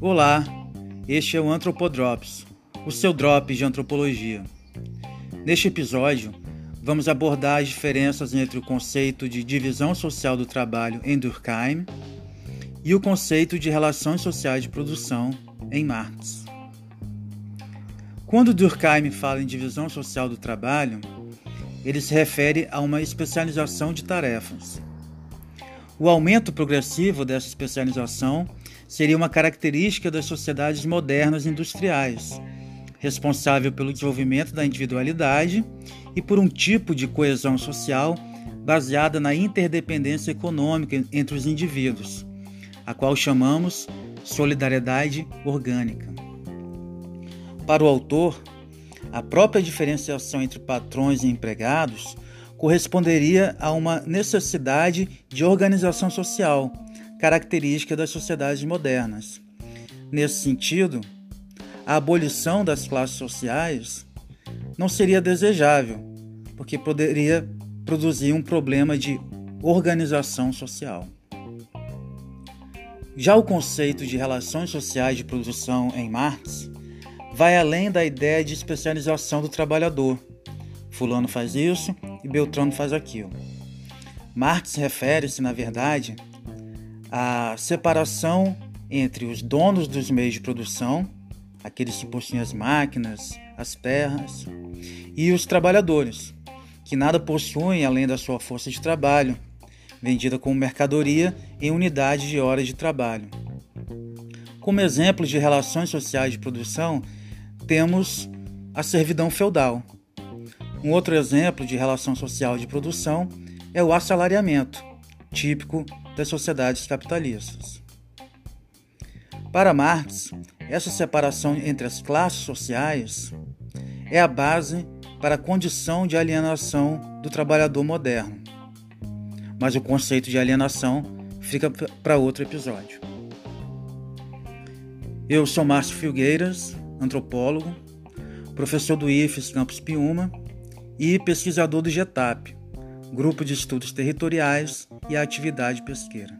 Olá, este é o Antropodrops, o seu drop de antropologia. Neste episódio, vamos abordar as diferenças entre o conceito de divisão social do trabalho em Durkheim e o conceito de relações sociais de produção em Marx. Quando Durkheim fala em divisão social do trabalho, ele se refere a uma especialização de tarefas. O aumento progressivo dessa especialização seria uma característica das sociedades modernas industriais, responsável pelo desenvolvimento da individualidade e por um tipo de coesão social baseada na interdependência econômica entre os indivíduos, a qual chamamos solidariedade orgânica. Para o autor, a própria diferenciação entre patrões e empregados corresponderia a uma necessidade de organização social, característica das sociedades modernas. Nesse sentido, a abolição das classes sociais não seria desejável, porque poderia produzir um problema de organização social. Já o conceito de relações sociais de produção em Marx vai além da ideia de especialização do trabalhador. Fulano faz isso e Beltrano faz aquilo. Marx refere-se, na verdade, à separação entre os donos dos meios de produção, aqueles que possuem as máquinas, as terras, e os trabalhadores, que nada possuem além da sua força de trabalho, vendida como mercadoria em unidades de horas de trabalho. Como exemplo de relações sociais de produção, temos a servidão feudal. Um outro exemplo de relação social de produção é o assalariamento, típico das sociedades capitalistas. Para Marx, essa separação entre as classes sociais é a base para a condição de alienação do trabalhador moderno. Mas o conceito de alienação fica para outro episódio. Eu sou Márcio Filgueiras antropólogo, professor do IFES Campus Piuma e pesquisador do GETAP, Grupo de Estudos Territoriais e a Atividade Pesqueira.